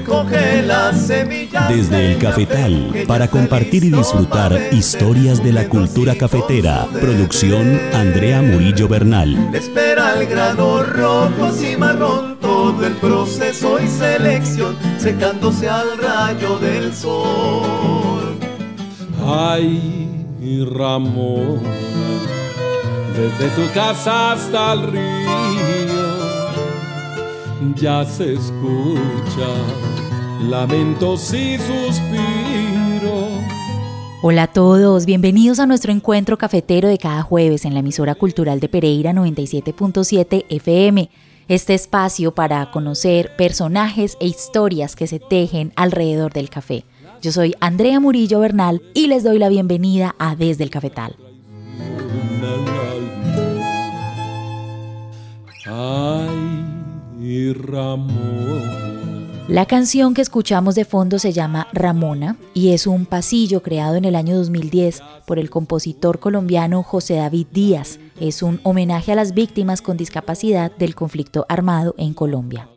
recoge las semillas. Desde el cafetal, para compartir y disfrutar historias de la cultura cafetera. Producción Andrea Murillo Bernal. Espera el grano rojo y marrón, todo el proceso y selección, secándose al rayo del sol. Ay, Ramón, desde tu casa hasta el río, ya se escucha lamentos y suspiros. Hola a todos, bienvenidos a nuestro encuentro cafetero de cada jueves en la emisora cultural de Pereira 97.7 FM. Este espacio para conocer personajes e historias que se tejen alrededor del café. Yo soy Andrea Murillo Bernal y les doy la bienvenida a Desde el Cafetal. Ay, Ramón. La canción que escuchamos de fondo se llama Ramona y es un pasillo creado en el año 2010 por el compositor colombiano José David Díaz. Es un homenaje a las víctimas con discapacidad del conflicto armado en Colombia.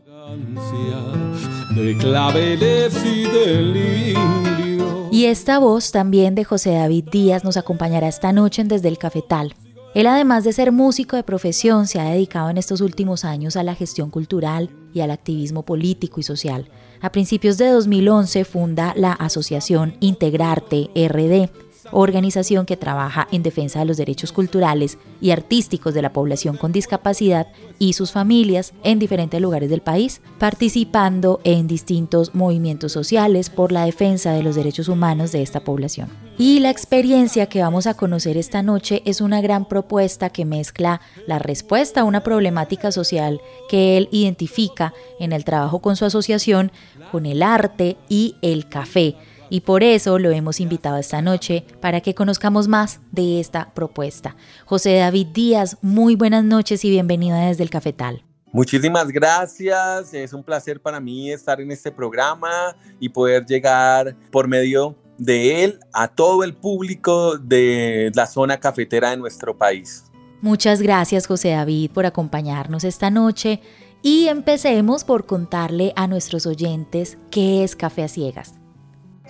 De claveles y delirio. Y esta voz también de José David Díaz nos acompañará esta noche en Desde el Cafetal. Él además de ser músico de profesión se ha dedicado en estos últimos años a la gestión cultural y al activismo político y social. A principios de 2011 funda la asociación Integrarte RD, organización que trabaja en defensa de los derechos culturales y artísticos de la población con discapacidad y sus familias en diferentes lugares del país, participando en distintos movimientos sociales por la defensa de los derechos humanos de esta población. Y la experiencia que vamos a conocer esta noche es una gran propuesta que mezcla la respuesta a una problemática social que él identifica en el trabajo con su asociación con el arte y el café y por eso lo hemos invitado esta noche para que conozcamos más de esta propuesta. José David Díaz, muy buenas noches y bienvenido desde el Cafetal. Muchísimas gracias, es un placer para mí estar en este programa y poder llegar por medio de él a todo el público de la zona cafetera de nuestro país. Muchas gracias José David por acompañarnos esta noche y empecemos por contarle a nuestros oyentes qué es Café a Ciegas.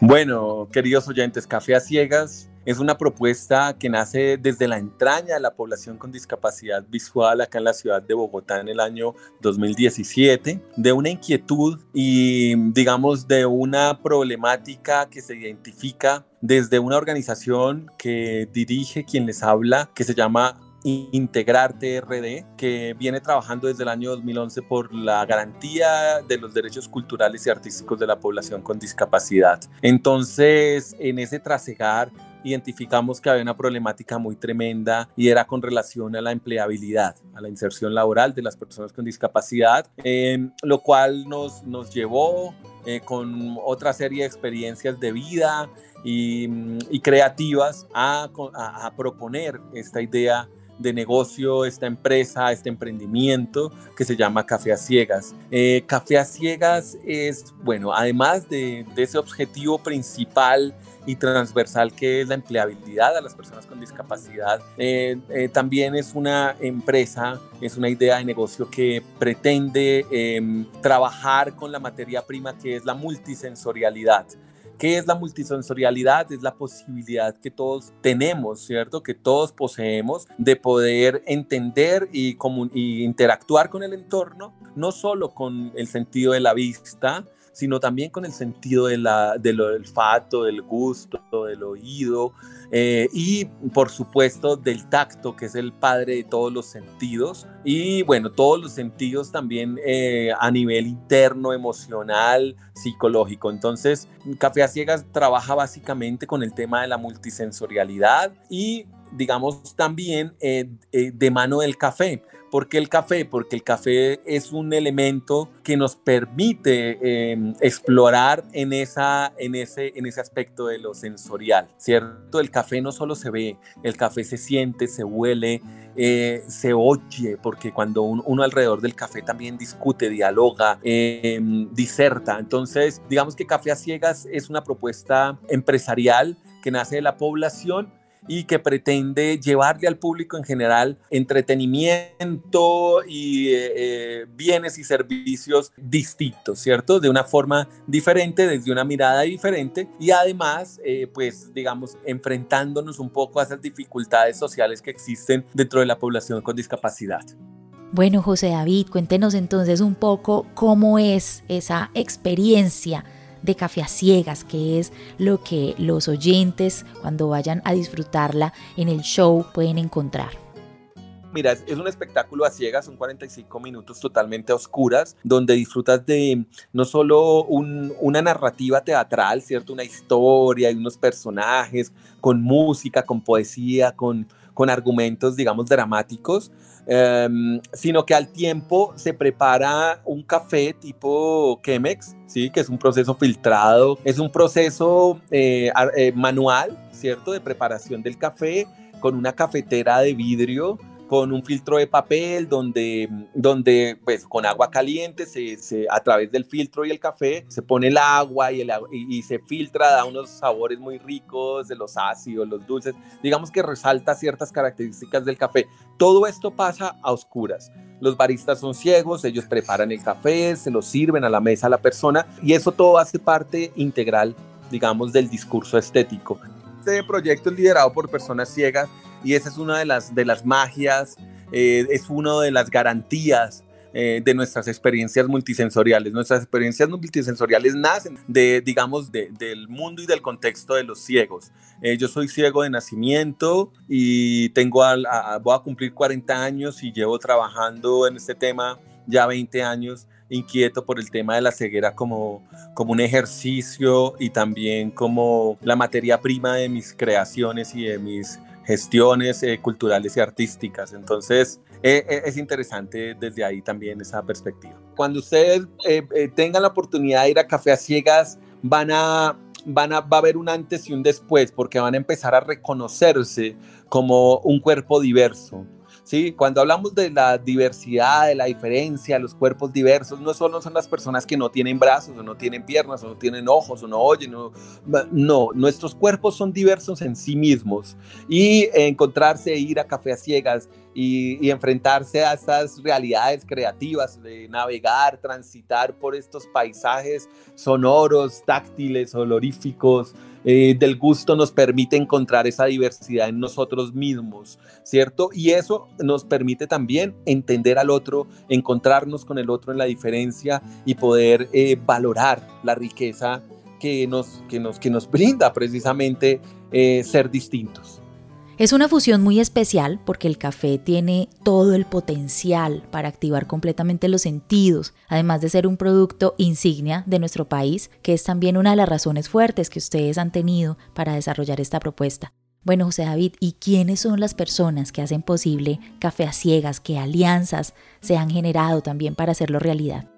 Bueno, queridos oyentes, Café a Ciegas es una propuesta que nace desde la entraña de la población con discapacidad visual acá en la ciudad de Bogotá en el año 2017, de una inquietud y digamos de una problemática que se identifica desde una organización que dirige quien les habla, que se llama Integrarte RD, que viene trabajando desde el año 2011 por la garantía de los derechos culturales y artísticos de la población con discapacidad. Entonces, en ese trasegar, identificamos que había una problemática muy tremenda y era con relación a la empleabilidad, a la inserción laboral de las personas con discapacidad, eh, lo cual nos, nos llevó eh, con otra serie de experiencias de vida y, y creativas a proponer esta idea de negocio, esta empresa, este emprendimiento que se llama Café a Ciegas. Eh, Café a Ciegas es, bueno, además de, ese objetivo principal y transversal que es la empleabilidad a las personas con discapacidad, eh, eh, también es una empresa, es una idea de negocio que pretende em, trabajar con la materia prima que es la multisensorialidad. ¿Qué es la multisensorialidad? Es la posibilidad que todos tenemos, ¿cierto? Que todos poseemos de poder entender y, y interactuar con el entorno, no solo con el sentido de la vista, sino también con el sentido de la, del olfato, del gusto, del oído eh, y por supuesto del tacto, que es el padre de todos los sentidos y bueno, todos los sentidos también eh, a nivel interno, emocional, psicológico. Entonces, Café a Ciegas trabaja básicamente con el tema de la multisensorialidad y digamos también eh, de mano del café ¿Por qué el café? Porque el café es un elemento que nos permite em, explorar en, esa, en, ese, en ese aspecto de lo sensorial, ¿cierto? El café no solo se ve, el café se siente, se huele, eh, se oye, porque cuando uno, alrededor del café también discute, dialoga, em, diserta. Entonces, digamos que Café a Ciegas es una propuesta empresarial que nace de la población y que pretende llevarle al público en general entretenimiento y eh, eh, bienes y servicios distintos, ¿cierto? De una forma diferente, desde una mirada diferente y además, eh, pues, digamos, enfrentándonos un poco a esas dificultades sociales que existen dentro de la población con discapacidad. Bueno, José David, cuéntenos entonces un poco cómo es esa experiencia de Café a Ciegas, que es lo que los oyentes cuando vayan a disfrutarla en el show pueden encontrar. Mira, es un espectáculo a ciegas, son 45 minutos totalmente oscuras, donde disfrutas de no solo una narrativa teatral, ¿cierto? Una historia y unos personajes, con música, con poesía, con, con argumentos, digamos, dramáticos, Em, sino que al tiempo se prepara un café tipo Chemex, ¿sí? que es un proceso filtrado, es un proceso eh, eh, manual, ¿cierto?, de preparación del café con una cafetera de vidrio con un filtro de papel donde, donde pues con agua caliente se, a través del filtro y el café se pone el agua y, el, y, se filtra, da unos sabores muy ricos de los ácidos, los dulces, digamos que resalta ciertas características del café. Todo esto pasa a oscuras. Los baristas son ciegos, ellos preparan el café, se lo sirven a la mesa a la persona y eso todo hace parte integral, digamos, del discurso estético. Este proyecto es liderado por personas ciegas y esa es una de las, de las magias, eh, es una de las garantías eh, de nuestras experiencias multisensoriales. Nuestras experiencias multisensoriales nacen de, digamos, del mundo y del contexto de los ciegos. Eh, yo soy ciego de nacimiento y tengo voy a cumplir 40 años y llevo trabajando en este tema ya 20 años inquieto por el tema de la ceguera como, como un ejercicio y también como la materia prima de mis creaciones y de mis gestiones eh, culturales y artísticas. Entonces, eh, eh, es interesante desde ahí también esa perspectiva. Cuando ustedes tengan la oportunidad de ir a Café a Ciegas, van a, van a, va a haber un antes y un después, porque van a empezar a reconocerse como un cuerpo diverso ¿sí? Cuando hablamos de la diversidad, de la diferencia, los cuerpos diversos, no solo son las personas que no tienen brazos o no tienen piernas o no tienen ojos o no oyen, no, no nuestros cuerpos son diversos en sí mismos y encontrarse, ir a café a ciegas y, enfrentarse a estas realidades creativas de navegar, transitar por estos paisajes sonoros, táctiles, oloríficos, eh, del gusto nos permite encontrar esa diversidad en nosotros mismos, ¿cierto? Y eso nos permite también entender al otro, encontrarnos con el otro en la diferencia y poder eh, valorar la riqueza que nos, que nos, que nos brinda precisamente eh, ser distintos. Es una fusión muy especial porque el café tiene todo el potencial para activar completamente los sentidos, además de ser un producto insignia de nuestro país, que es también una de las razones fuertes que ustedes han tenido para desarrollar esta propuesta. Bueno, José David, ¿y quiénes son las personas que hacen posible Café a Ciegas? ¿Qué alianzas se han generado también para hacerlo realidad?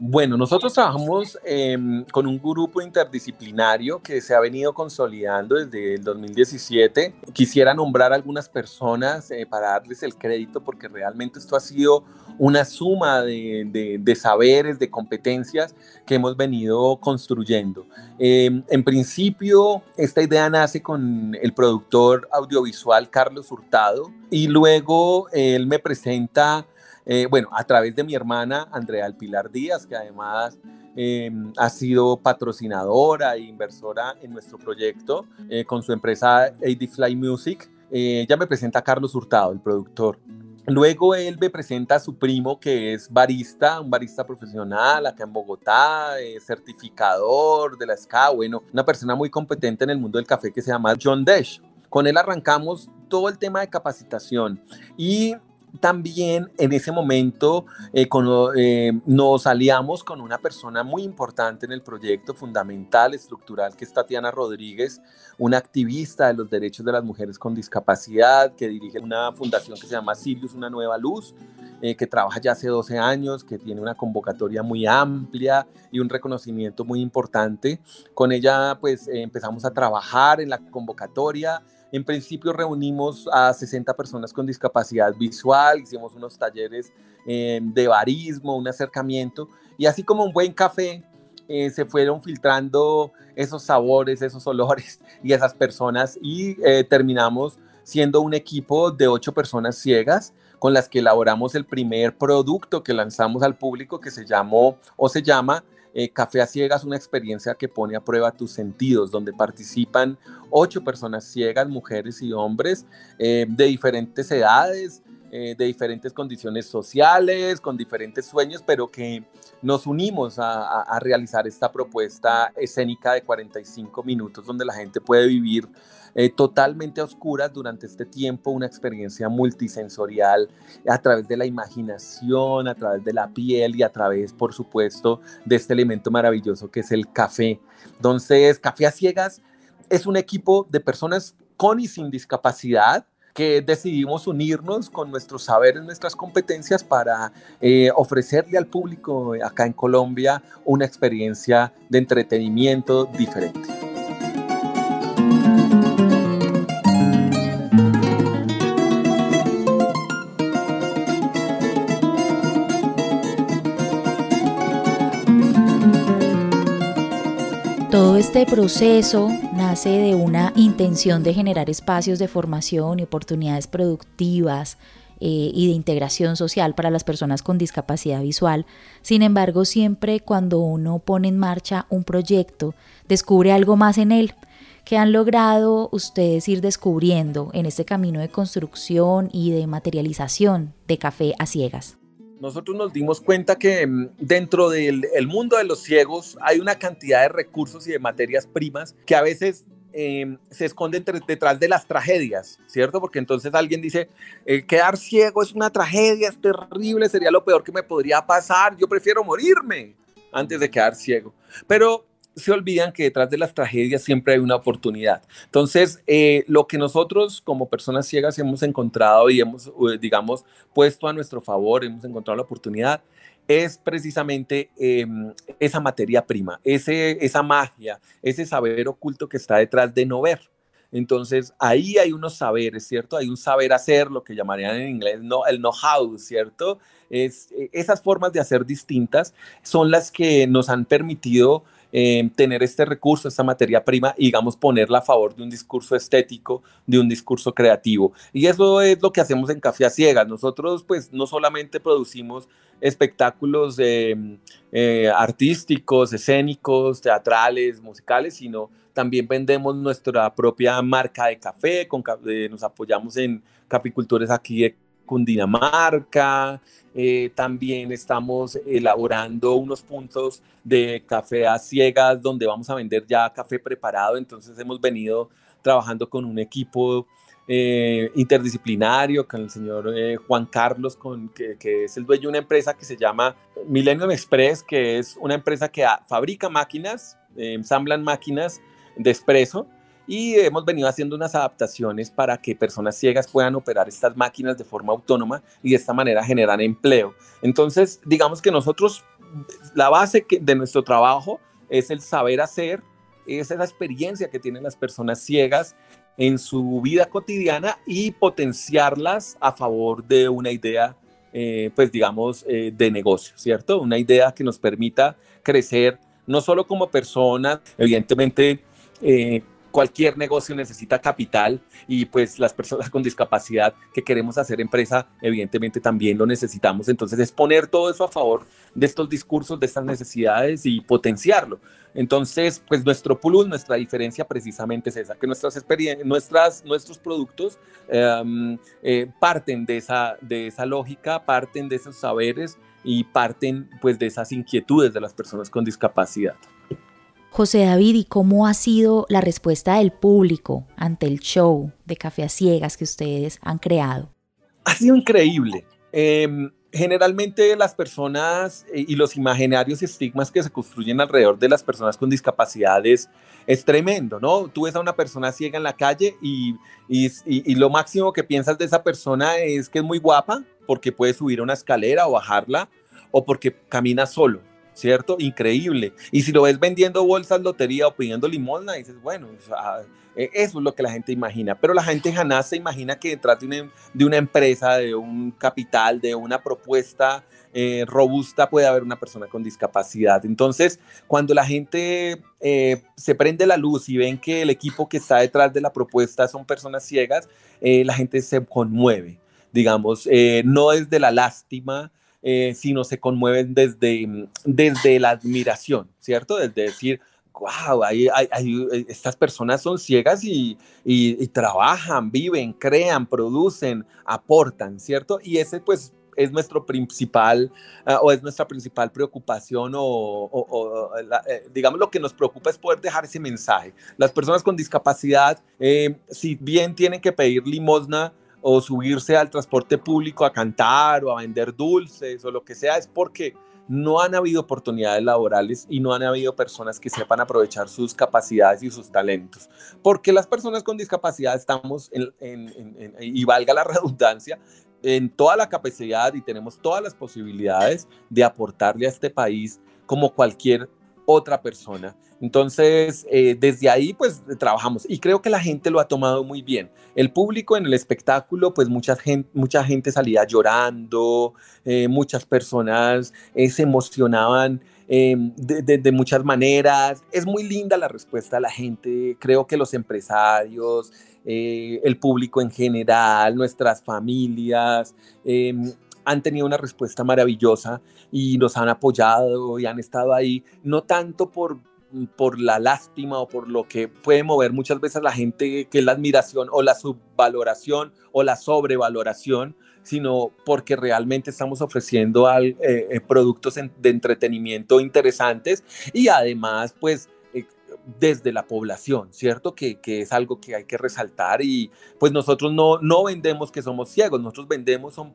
Bueno, nosotros trabajamos em, con un grupo interdisciplinario que se ha venido consolidando desde el 2017. Quisiera nombrar algunas personas eh, para darles el crédito porque realmente esto ha sido una suma de, saberes, de competencias que hemos venido construyendo. Em, en principio, esta idea nace con el productor audiovisual Carlos Hurtado y luego él me presenta eh, bueno, a través de mi hermana Andrea Alpilar Díaz, que además em, ha sido patrocinadora e inversora en nuestro proyecto eh, con su empresa AD Fly Music. Eh, ya me presenta a Carlos Hurtado, el productor. Luego él me presenta a su primo que es barista, un barista profesional acá en Bogotá, certificador de la SCA, bueno, una persona muy competente en el mundo del café que se llama John Desh. Con él arrancamos todo el tema de capacitación y también en ese momento eh, eh, nos aliamos con una persona muy importante en el proyecto, fundamental, estructural, que es Tatiana Rodríguez, una activista de los derechos de las mujeres con discapacidad, que dirige una fundación que se llama Sirius, una nueva luz, eh, que trabaja ya hace 12 años, que tiene una convocatoria muy amplia y un reconocimiento muy importante. Con ella pues empezamos a trabajar en la convocatoria en principio reunimos a 60 personas con discapacidad visual, hicimos unos talleres eh, de barismo, un acercamiento, y así como un buen café, eh, se fueron filtrando esos sabores, esos olores y esas personas, y eh, terminamos siendo un equipo de ocho personas ciegas con las que elaboramos el primer producto que lanzamos al público que se llamó o se llama eh, Café a Ciegas, una experiencia que pone a prueba tus sentidos, donde participan ocho personas ciegas, mujeres y hombres eh, de diferentes edades, eh, de diferentes condiciones sociales, con diferentes sueños, pero que nos unimos a, a, realizar esta propuesta escénica de 45 minutos donde la gente puede vivir eh, totalmente oscuras durante este tiempo, una experiencia multisensorial a través de la imaginación, a través de la piel y a través, por supuesto, de este elemento maravilloso que es el café. Entonces, Café a Ciegas es un equipo de personas con y sin discapacidad que decidimos unirnos con nuestros saberes, nuestras competencias para eh, ofrecerle al público acá en Colombia una experiencia de entretenimiento diferente. Todo este proceso de una intención de generar espacios de formación y oportunidades productivas eh, y de integración social para las personas con discapacidad visual. Sin embargo, siempre cuando uno pone en marcha un proyecto, descubre algo más en él. que han logrado ustedes ir descubriendo en este camino de construcción y de materialización de café a ciegas? Nosotros nos dimos cuenta que mm, dentro del mundo de los ciegos hay una cantidad de recursos y de materias primas que a veces em, se esconden detrás de las tragedias, ¿cierto? Porque entonces alguien dice, quedar ciego es una tragedia, es terrible, sería lo peor que me podría pasar, yo prefiero morirme antes de quedar ciego. Pero se olvidan que detrás de las tragedias siempre hay una oportunidad. Entonces, eh, lo que nosotros como personas ciegas hemos encontrado y hemos, eh, digamos, puesto a nuestro favor, hemos encontrado la oportunidad, es precisamente em, esa materia prima, ese, esa magia, ese saber oculto que está detrás de no ver. Entonces, ahí hay unos saberes, ¿cierto? Hay un saber hacer, lo que llamarían en inglés no, el know-how, ¿cierto? Es, e, esas formas de hacer distintas son las que nos han permitido eh, tener este recurso, esta materia prima, y digamos ponerla a favor de un discurso estético, de un discurso creativo. Y eso es lo que hacemos en Café a Ciegas. Nosotros pues no solamente producimos espectáculos eh, eh, artísticos, escénicos, teatrales, musicales, sino también vendemos nuestra propia marca de café, con, nos apoyamos en capicultores aquí de Cundinamarca, eh, también estamos elaborando unos puntos de café a ciegas donde vamos a vender ya café preparado. Entonces hemos venido trabajando con un equipo eh, interdisciplinario, con el señor eh, Juan Carlos, con, que, es el dueño de una empresa que se llama Millennium Express, que es una empresa que fabrica máquinas, ensamblan máquinas de expreso y hemos venido haciendo unas adaptaciones para que personas ciegas puedan operar estas máquinas de forma autónoma y de esta manera generar empleo. Entonces, digamos que nosotros, la base de nuestro trabajo es el saber hacer, es esa experiencia que tienen las personas ciegas en su vida cotidiana y potenciarlas a favor de una idea, eh, pues digamos, eh, de negocio, ¿cierto? Una idea que nos permita crecer no solo como personas, evidentemente, eh, cualquier negocio necesita capital y pues las personas con discapacidad que queremos hacer empresa, evidentemente también lo necesitamos. Entonces es poner todo eso a favor de estos discursos, de estas necesidades y potenciarlo. Entonces, pues nuestro plus, nuestra diferencia precisamente es esa, que nuestras nuestras, nuestros productos em, eh, parten de esa, de esa lógica, parten de esos saberes y parten pues de esas inquietudes de las personas con discapacidad. José David, ¿y cómo ha sido la respuesta del público ante el show de Café a Ciegas que ustedes han creado? Ha sido increíble. Em, generalmente las personas eh, y los imaginarios y estigmas que se construyen alrededor de las personas con discapacidades es tremendo, ¿no? Tú ves a una persona ciega en la calle y, y, lo máximo que piensas de esa persona es que es muy guapa porque puede subir una escalera o bajarla o porque camina solo, ¿cierto? Increíble. Y si lo ves vendiendo bolsas, lotería o pidiendo limosna, dices, bueno, e, eso es lo que la gente imagina. Pero la gente jamás se imagina que de una, de una empresa, de un capital, de una propuesta eh, robusta puede haber una persona con discapacidad. Entonces, cuando la gente eh, se prende la luz y ven que el equipo que está detrás de la propuesta son personas ciegas, eh, la gente se conmueve, digamos, no desde la lástima, sino se conmueven desde, desde la admiración, ¿cierto? Desde decir, wow, hay, estas personas son ciegas y, y, trabajan, viven, crean, producen, aportan, ¿cierto? Y ese pues es nuestro principal ah, o es nuestra principal preocupación o, eh, digamos lo que nos preocupa es poder dejar ese mensaje. Las personas con discapacidad, eh, si bien tienen que pedir limosna o subirse al transporte público a cantar o a vender dulces o lo que sea, es porque no han habido oportunidades laborales y no han habido personas que sepan aprovechar sus capacidades y sus talentos. Porque las personas con discapacidad estamos, y valga la redundancia, en toda la capacidad y tenemos todas las posibilidades de aportarle a este país como cualquier otra persona. Entonces, eh, desde ahí, pues trabajamos y creo que la gente lo ha tomado muy bien. El público en el espectáculo, pues mucha gente, mucha gente salía llorando, eh, muchas personas eh, se emocionaban de, de, muchas maneras. Es muy linda la respuesta de la gente. Creo que los empresarios, el público en general, nuestras familias, em, han tenido una respuesta maravillosa y nos han apoyado y han estado ahí, no tanto por, por la lástima o por lo que puede mover muchas veces la gente, que es la admiración o la subvaloración o la sobrevaloración, sino porque realmente estamos ofreciendo eh, eh, productos de entretenimiento interesantes y además pues desde la población, ¿cierto? Que, es algo que hay que resaltar y pues nosotros no, no vendemos que somos ciegos, nosotros vendemos son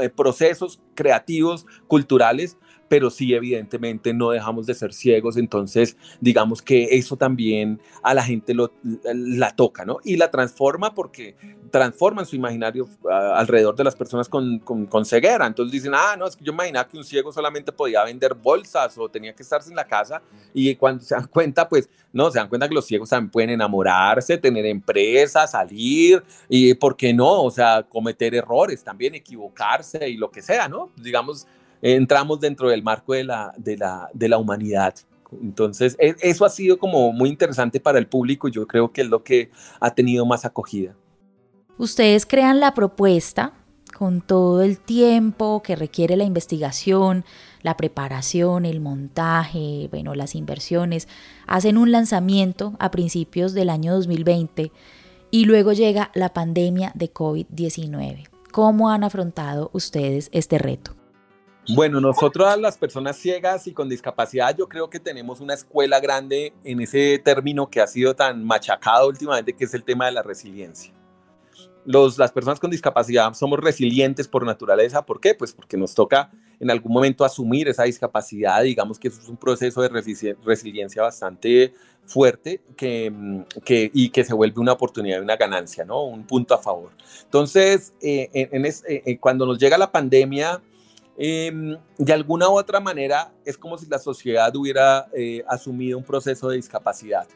eh, procesos creativos, culturales, pero sí evidentemente no dejamos de ser ciegos, entonces digamos que eso también a la gente lo, la toca, ¿no? Y la transforma porque transforman su imaginario alrededor de las personas con, con, ceguera, entonces dicen, ah, no, es que yo imaginaba que un ciego solamente podía vender bolsas o tenía que estarse en la casa y cuando se dan cuenta, pues no, se dan cuenta que los ciegos también pueden enamorarse, tener empresas, salir y, ¿por qué no? O sea, cometer errores también, equivocarse y lo que sea, ¿no? Digamos, entramos dentro del marco de la, de la, de la humanidad. Entonces, e, eso ha sido como muy interesante para el público y yo creo que es lo que ha tenido más acogida. Ustedes crean la propuesta con todo el tiempo que requiere la investigación, la preparación, el montaje, bueno, las inversiones, hacen un lanzamiento a principios del año 2020 y luego llega la pandemia de COVID-19. ¿Cómo han afrontado ustedes este reto? Bueno, nosotros las personas ciegas y con discapacidad, yo creo que tenemos una escuela grande en ese término que ha sido tan machacado últimamente, que es el tema de la resiliencia. Los, las personas con discapacidad somos resilientes por naturaleza. ¿Por qué? Pues porque nos toca en algún momento asumir esa discapacidad. Digamos que es un proceso de resiliencia bastante fuerte que, que, y que se vuelve una oportunidad y una ganancia, ¿no? Un punto a favor. Entonces, eh, eh, eh, cuando nos llega la pandemia, Em, de alguna u otra manera es como si la sociedad hubiera eh, asumido un proceso de discapacidad,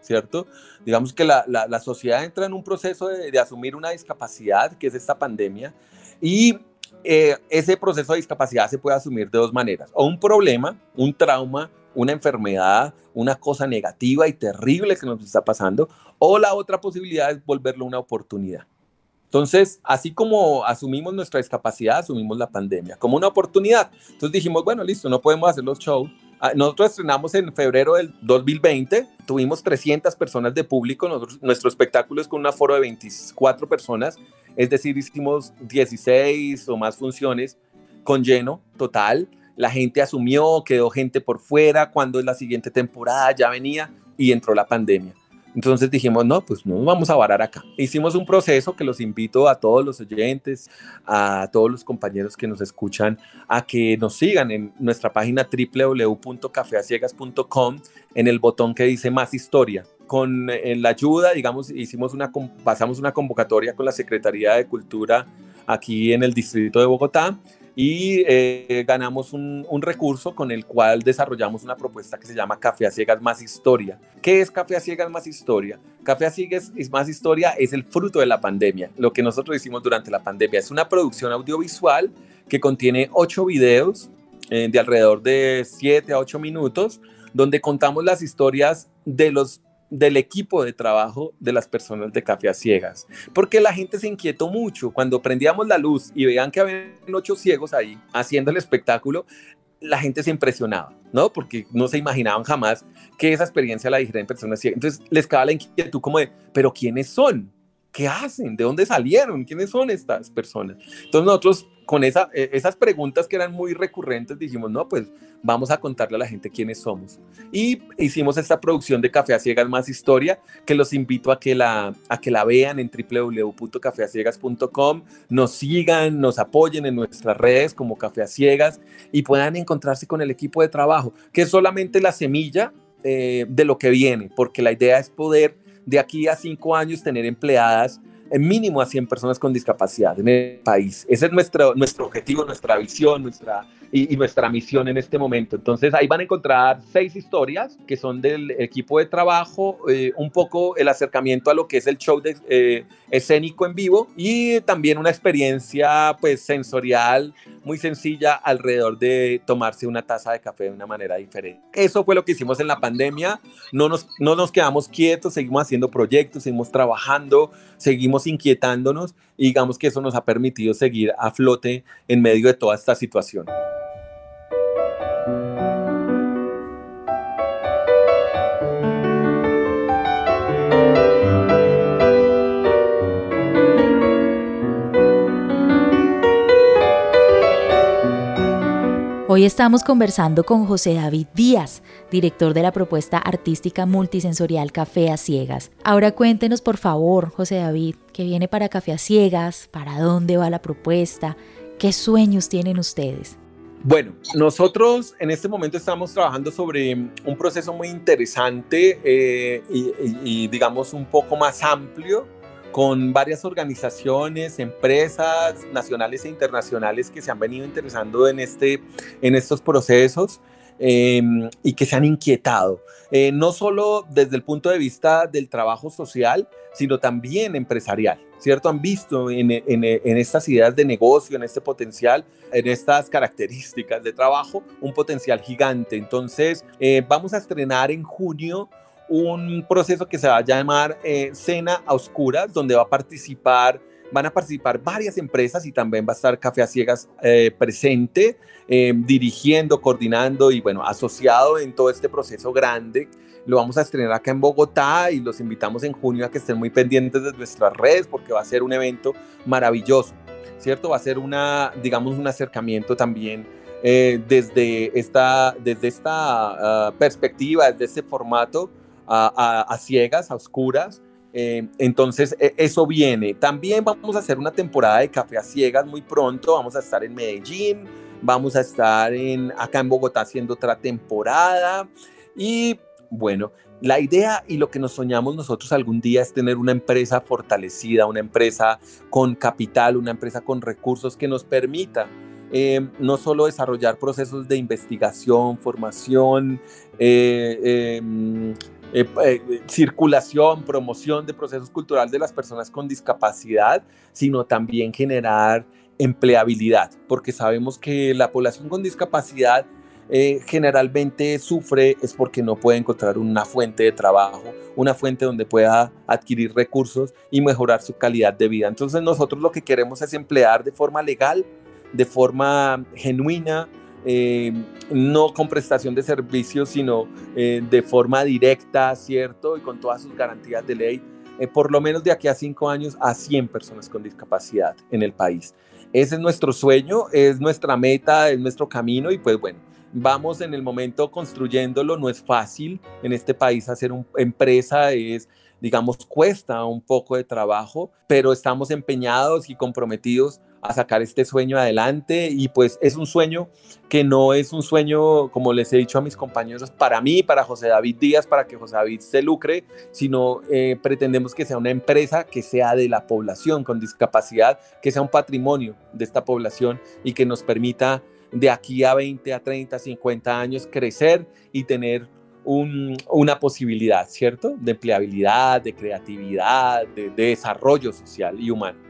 ¿cierto? Digamos que la, la, sociedad entra en un proceso de, asumir una discapacidad, que es esta pandemia, y eh, ese proceso de discapacidad se puede asumir de dos maneras, o un problema, un trauma, una enfermedad, una cosa negativa y terrible que nos está pasando, o la otra posibilidad es volverlo una oportunidad. Entonces, así como asumimos nuestra discapacidad, asumimos la pandemia como una oportunidad. Entonces dijimos, bueno, listo, no podemos hacer los shows. Ah, nosotros estrenamos en febrero del 2020, tuvimos 300 personas de público, nuestro espectáculo es con un aforo de 24 personas, es decir, hicimos 16 o más funciones con lleno total. La gente asumió, quedó gente por fuera, cuando es la siguiente temporada ya venía y entró la pandemia. Entonces dijimos, no, pues no nos vamos a varar acá. Hicimos un proceso que los invito a todos los oyentes, a todos los compañeros que nos escuchan, a que nos sigan en nuestra página www.cafeaciegas.com en el botón que dice más historia. Con eh, la ayuda, digamos, hicimos una, pasamos una convocatoria con la Secretaría de Cultura aquí en el distrito de Bogotá y eh, ganamos un, recurso con el cual desarrollamos una propuesta que se llama Café a Ciegas más Historia. ¿Qué es Café a Ciegas más Historia? Café a Ciegas más Historia es el fruto de la pandemia, lo que nosotros hicimos durante la pandemia. Es una producción audiovisual que contiene ocho videos eh, de alrededor de siete a ocho minutos, donde contamos las historias de los del equipo de trabajo de las personas de Café a Ciegas, porque la gente se inquietó mucho cuando prendíamos la luz y veían que había ocho ciegos ahí haciendo el espectáculo, la gente se impresionaba, ¿no? Porque no se imaginaban jamás que esa experiencia la dijeran personas ciegas. Entonces les quedaba la inquietud como de, pero ¿quiénes son? ¿Qué hacen? ¿De dónde salieron? ¿Quiénes son estas personas? Entonces nosotros con e, esas preguntas que eran muy recurrentes dijimos, no, pues vamos a contarle a la gente quiénes somos. Y hicimos esta producción de Café a Ciegas más historia, que los invito a que la, a que la vean en www.cafeaciegas.com, nos sigan, nos apoyen en nuestras redes como Café a Ciegas y puedan encontrarse con el equipo de trabajo, que es solamente la semilla eh, de lo que viene, porque la idea es poder de aquí a cinco años tener empleadas en mínimo a 100 personas con discapacidad en el país. Ese es nuestro, nuestro objetivo, nuestra visión, nuestra, y, nuestra misión en este momento. Entonces ahí van a encontrar seis historias que son del equipo de trabajo, eh, un poco el acercamiento a lo que es el show de, eh, escénico en vivo y también una experiencia pues sensorial muy sencilla alrededor de tomarse una taza de café de una manera diferente. Eso fue lo que hicimos en la pandemia. No nos, no nos quedamos quietos, seguimos haciendo proyectos, seguimos trabajando, seguimos inquietándonos y digamos que eso nos ha permitido seguir a flote en medio de toda esta situación. Hoy estamos conversando con José David Díaz, director de la propuesta artística multisensorial Café a Ciegas. Ahora cuéntenos por favor, José David, qué viene para Café a Ciegas, para dónde va la propuesta, qué sueños tienen ustedes. Bueno, nosotros en este momento estamos trabajando sobre un proceso muy interesante eh, y digamos un poco más amplio con varias organizaciones, empresas nacionales e internacionales que se han venido interesando en, este, en estos procesos em, y que se han inquietado, eh, no solo desde el punto de vista del trabajo social, sino también empresarial, ¿cierto? Han visto en, estas ideas de negocio, en este potencial, en estas características de trabajo, un potencial gigante. Entonces, eh, vamos a estrenar en junio un proceso que se va a llamar eh, Cena a Oscuras, donde va a participar, van a participar varias empresas y también va a estar Café a Ciegas eh, presente, eh, dirigiendo, coordinando y bueno, asociado en todo este proceso grande. Lo vamos a estrenar acá en Bogotá y los invitamos en junio a que estén muy pendientes de nuestras redes porque va a ser un evento maravilloso, ¿cierto? Va a ser una, digamos, un acercamiento también desde esta, desde esta ah, perspectiva, desde este formato a, ciegas, a oscuras. Eh, entonces, e, eso viene. También vamos a hacer una temporada de café a ciegas muy pronto. Vamos a estar en Medellín, vamos a estar en, acá en Bogotá haciendo otra temporada. Y bueno, la idea y lo que nos soñamos nosotros algún día es tener una empresa fortalecida, una empresa con capital, una empresa con recursos que nos permita eh, no solo desarrollar procesos de investigación, formación, eh, eh, eh, circulación, promoción de procesos culturales de las personas con discapacidad, sino también generar empleabilidad, porque sabemos que la población con discapacidad eh, generalmente sufre es porque no puede encontrar una fuente de trabajo, una fuente donde pueda adquirir recursos y mejorar su calidad de vida. Entonces nosotros lo que queremos es emplear de forma legal, de forma genuina, eh, no con prestación de servicios, sino eh, de forma directa, ¿cierto? Y con todas sus garantías de ley, eh, por lo menos de aquí a cinco años, a 100 personas con discapacidad en el país. Ese es nuestro sueño, es nuestra meta, es nuestro camino y pues bueno, vamos en el momento construyéndolo, no es fácil en este país hacer una empresa, es digamos, cuesta un poco de trabajo, pero estamos empeñados y comprometidos a sacar este sueño adelante y pues es un sueño que no es un sueño, como les he dicho a mis compañeros, para mí, para José David Díaz, para que José David se lucre, sino eh, pretendemos que sea una empresa que sea de la población con discapacidad, que sea un patrimonio de esta población y que nos permita de aquí a 20, a 30, 50 años crecer y tener una posibilidad, ¿cierto? De empleabilidad, de creatividad, de desarrollo social y humano.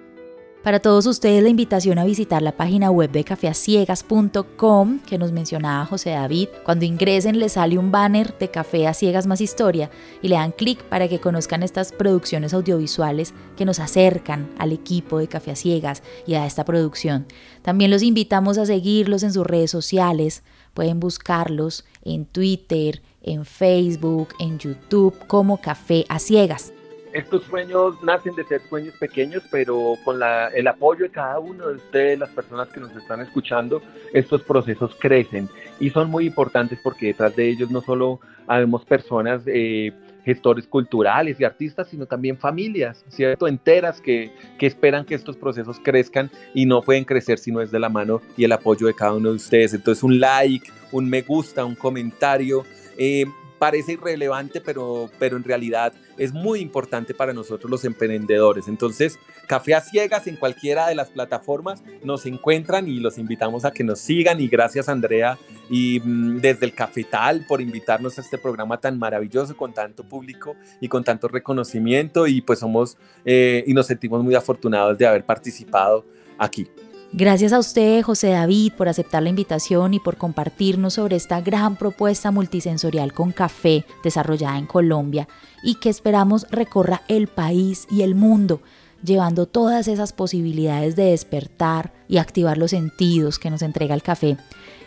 Para todos ustedes la invitación a visitar la página web de cafeaciegas.com que nos mencionaba José David. Cuando ingresen les sale un banner de Café a Ciegas más Historia y le dan clic para que conozcan estas producciones audiovisuales que nos acercan al equipo de Café a Ciegas y a esta producción. También los invitamos a seguirlos en sus redes sociales. Pueden buscarlos en Twitter, en Facebook, en YouTube como Café a Ciegas estos sueños nacen de ser sueños pequeños, pero con el apoyo de cada uno de ustedes, las personas que nos están escuchando, estos procesos crecen y son muy importantes porque detrás de ellos no solo habemos personas, eh, gestores culturales y artistas, sino también familias, ¿cierto? Enteras que, que esperan que estos procesos crezcan y no pueden crecer si no es de la mano y el apoyo de cada uno de ustedes. Entonces un like, un me gusta, un comentario. Eh, parece irrelevante, pero, pero en realidad es muy importante para nosotros los emprendedores. Entonces, Café a Ciegas en cualquiera de las plataformas nos encuentran y los invitamos a que nos sigan. Y gracias, Andrea, y mm, desde el Cafetal por invitarnos a este programa tan maravilloso con tanto público y con tanto reconocimiento. Y pues somos eh, y nos sentimos muy afortunados de haber participado aquí. Gracias a usted, José David, por aceptar la invitación y por compartirnos sobre esta gran propuesta multisensorial con café desarrollada en Colombia y que esperamos recorra el país y el mundo, llevando todas esas posibilidades de despertar y activar los sentidos que nos entrega el café.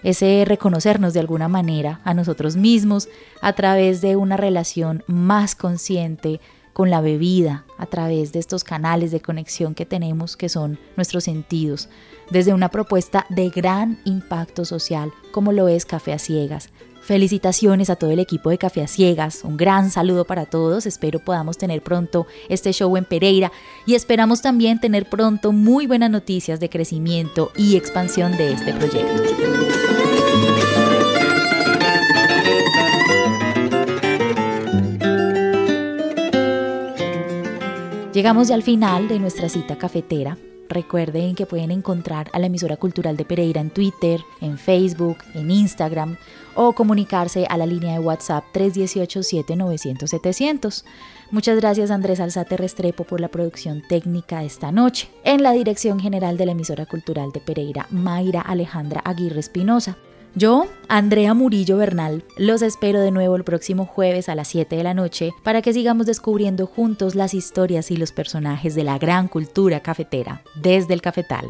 Ese reconocernos de alguna manera a nosotros mismos a través de una relación más consciente, con la bebida, a través de estos canales de conexión que tenemos que son nuestros sentidos, desde una propuesta de gran impacto social como lo es Café a Ciegas. Felicitaciones a todo el equipo de Café a Ciegas, un gran saludo para todos, espero podamos tener pronto este show en Pereira y esperamos también tener pronto muy buenas noticias de crecimiento y expansión de este proyecto. Llegamos ya al final de nuestra cita cafetera. Recuerden que pueden encontrar a la emisora cultural de Pereira en Twitter, en Facebook, en Instagram o comunicarse a la línea de WhatsApp 318-7900-700. Muchas gracias Andrés Alzate Restrepo por la producción técnica esta noche. En la dirección general de la emisora cultural de Pereira, Mayra Alejandra Aguirre Espinosa. Yo, Andrea Murillo Bernal, los espero de nuevo el próximo jueves a las 7 de la noche para que sigamos descubriendo juntos las historias y los personajes de la gran cultura cafetera desde el cafetal.